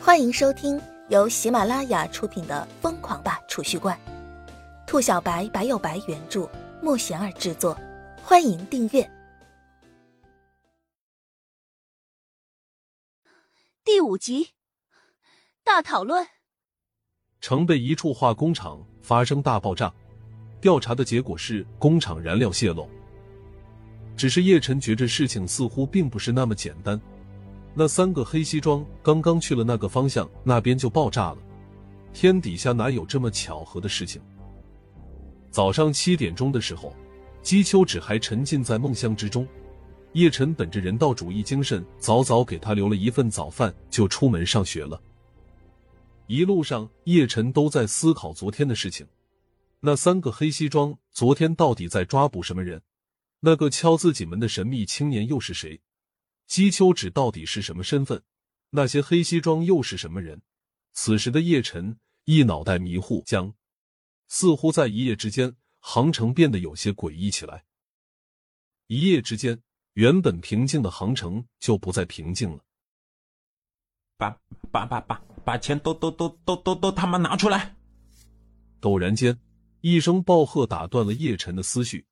欢迎收听由喜马拉雅出品的《疯狂吧储蓄罐》，兔小白白有白原著，莫贤儿制作。欢迎订阅第五集大讨论。城北一处化工厂发生大爆炸，调查的结果是工厂燃料泄漏。只是叶晨觉着事情似乎并不是那么简单。那三个黑西装刚刚去了那个方向，那边就爆炸了。天底下哪有这么巧合的事情？早上七点钟的时候，姬秋芷还沉浸在梦乡之中。叶晨本着人道主义精神，早早给他留了一份早饭，就出门上学了。一路上，叶晨都在思考昨天的事情。那三个黑西装昨天到底在抓捕什么人？那个敲自己门的神秘青年又是谁？姬秋芷到底是什么身份？那些黑西装又是什么人？此时的叶晨一脑袋迷糊，将似乎在一夜之间，杭城变得有些诡异起来。一夜之间，原本平静的杭城就不再平静了。把把把把把钱都都都都都都他妈拿出来！陡然间，一声暴喝打断了叶晨的思绪，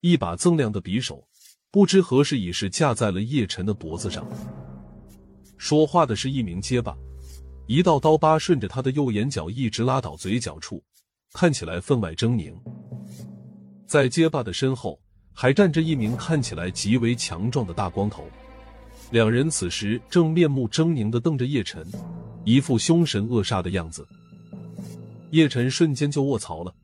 一把锃亮的匕首。不知何时已是架在了叶晨的脖子上。说话的是一名结巴，一道刀疤顺着他的右眼角一直拉到嘴角处，看起来分外狰狞。在结巴的身后还站着一名看起来极为强壮的大光头，两人此时正面目狰狞的瞪着叶晨，一副凶神恶煞的样子。叶晨瞬间就卧槽了，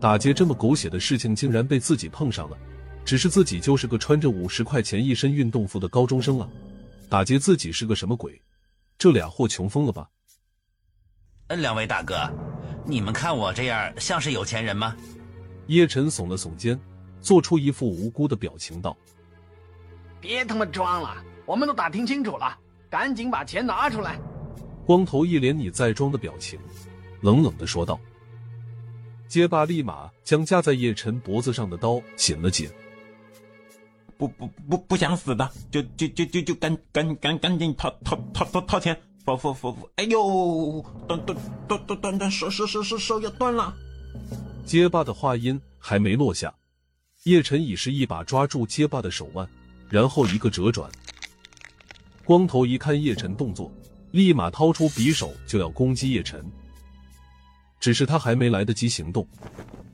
打劫这么狗血的事情竟然被自己碰上了。只是自己就是个穿着五十块钱一身运动服的高中生啊，打劫自己是个什么鬼？这俩货穷疯了吧？两位大哥，你们看我这样像是有钱人吗？叶晨耸了耸肩，做出一副无辜的表情道：“别他妈装了，我们都打听清楚了，赶紧把钱拿出来。”光头一脸你在装的表情，冷冷的说道。街霸立马将架在叶晨脖子上的刀紧了紧。不不不不想死的，就就就就就赶赶赶赶紧掏掏掏掏掏钱，否否否否！哎呦，断断断断断断手手手手手要断了！结巴的话音还没落下，叶晨已是一把抓住结巴的手腕，然后一个折转。光头一看叶晨动作，立马掏出匕首就要攻击叶晨，只是他还没来得及行动，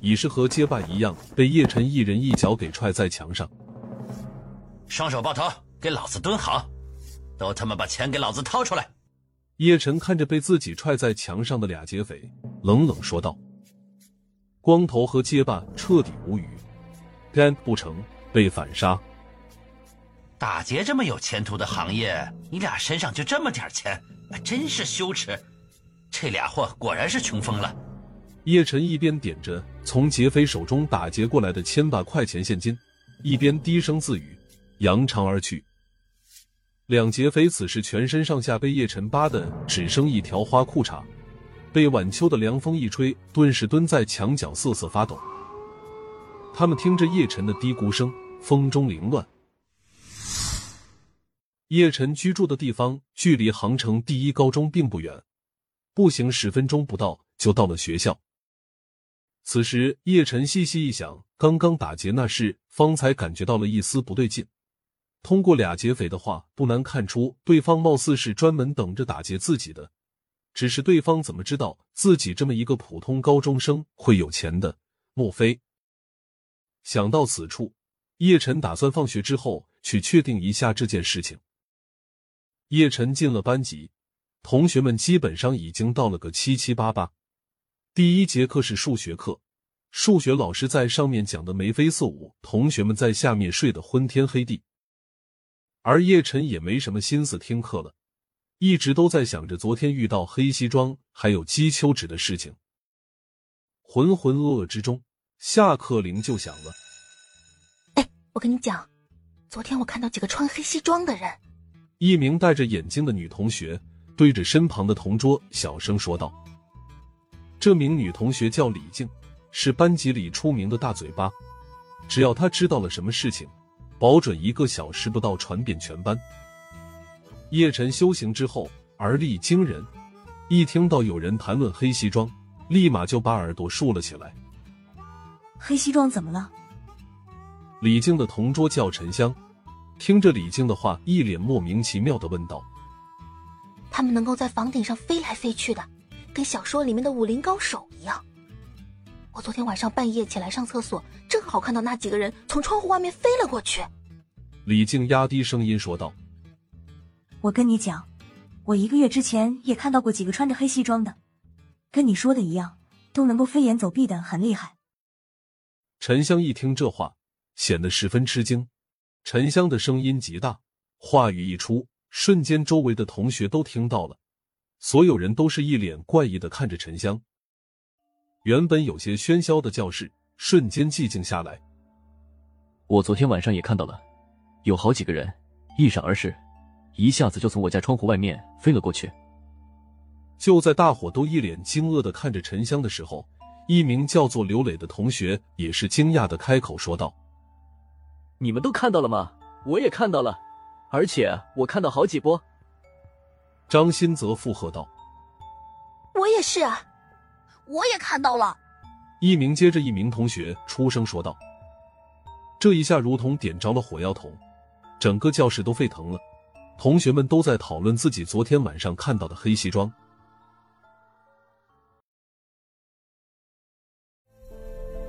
已是和结巴一样被叶晨一人一脚给踹在墙上。双手抱头，给老子蹲好！都他妈把钱给老子掏出来！叶晨看着被自己踹在墙上的俩劫匪，冷冷说道：“光头和街霸彻底无语，干不成被反杀。打劫这么有前途的行业，你俩身上就这么点钱，真是羞耻！这俩货果然是穷疯了。”叶晨一边点着从劫匪手中打劫过来的千把块钱现金，一边低声自语。扬长而去。两劫匪此时全身上下被叶晨扒的只剩一条花裤衩，被晚秋的凉风一吹，顿时蹲在墙角瑟瑟发抖。他们听着叶晨的嘀咕声，风中凌乱。叶晨居住的地方距离杭城第一高中并不远，步行十分钟不到就到了学校。此时，叶晨细细一想，刚刚打劫那事，方才感觉到了一丝不对劲。通过俩劫匪的话，不难看出，对方貌似是专门等着打劫自己的。只是对方怎么知道自己这么一个普通高中生会有钱的？莫非？想到此处，叶晨打算放学之后去确定一下这件事情。叶晨进了班级，同学们基本上已经到了个七七八八。第一节课是数学课，数学老师在上面讲的眉飞色舞，同学们在下面睡得昏天黑地。而叶晨也没什么心思听课了，一直都在想着昨天遇到黑西装还有姬秋芷的事情。浑浑噩噩之中，下课铃就响了。哎，我跟你讲，昨天我看到几个穿黑西装的人。一名戴着眼镜的女同学对着身旁的同桌小声说道：“这名女同学叫李静，是班级里出名的大嘴巴，只要她知道了什么事情。”保准一个小时不到传遍全班。叶晨修行之后而力惊人，一听到有人谈论黑西装，立马就把耳朵竖了起来。黑西装怎么了？李靖的同桌叫沉香，听着李靖的话，一脸莫名其妙的问道：“他们能够在房顶上飞来飞去的，跟小说里面的武林高手一样。我昨天晚上半夜起来上厕所，正好看到那几个人从窗户外面飞了过去。”李静压低声音说道：“我跟你讲。”我一个月之前也看到过几个穿着黑西装的，跟你说的一样，都能够飞檐走壁的，很厉害。沉香一听这话，显得十分吃惊。沉香的声音极大，话语一出，瞬间周围的同学都听到了，所有人都是一脸怪异的看着沉香。原本有些喧嚣的教室瞬间寂静下来。我昨天晚上也看到了，有好几个人一闪而逝。一下子就从我家窗户外面飞了过去。就在大伙都一脸惊愕的看着沉香的时候，一名叫做刘磊的同学也是惊讶的开口说道：“你们都看到了吗？我也看到了，而且我看到好几波。”张新泽附和道：“我也是啊，我也看到了。”一名接着一名同学出声说道：“这一下如同点着了火药桶，整个教室都沸腾了。”同学们都在讨论自己昨天晚上看到的黑西装。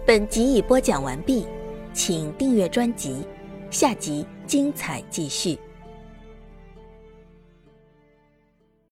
本集已播讲完毕，请订阅专辑，下集精彩继续。